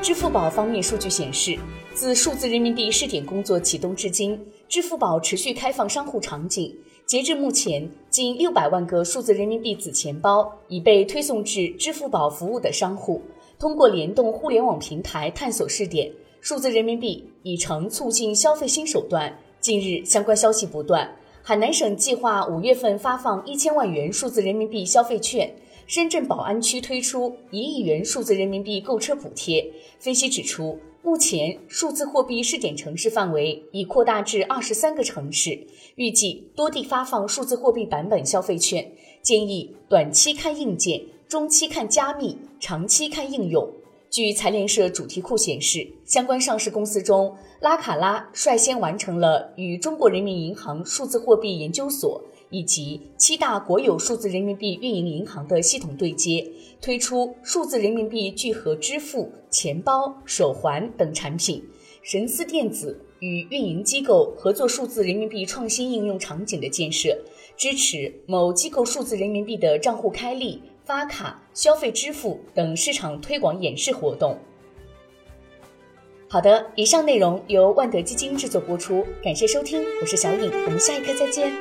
支付宝方面数据显示，自数字人民币试点工作启动至今，支付宝持续开放商户场景。截至目前，近六百万个数字人民币子钱包已被推送至支付宝服务的商户。通过联动互联网平台探索试点，数字人民币已成促进消费新手段。近日，相关消息不断。海南省计划五月份发放一千万元数字人民币消费券。深圳宝安区推出一亿元数字人民币购车补贴。分析指出，目前数字货币试点城市范围已扩大至二十三个城市，预计多地发放数字货币版本消费券。建议短期看硬件，中期看加密，长期看应用。据财联社主题库显示，相关上市公司中，拉卡拉率先完成了与中国人民银行数字货币研究所。以及七大国有数字人民币运营银行的系统对接，推出数字人民币聚合支付、钱包、手环等产品。神思电子与运营机构合作数字人民币创新应用场景的建设，支持某机构数字人民币的账户开立、发卡、消费支付等市场推广演示活动。好的，以上内容由万德基金制作播出，感谢收听，我是小颖，我们下一课再见。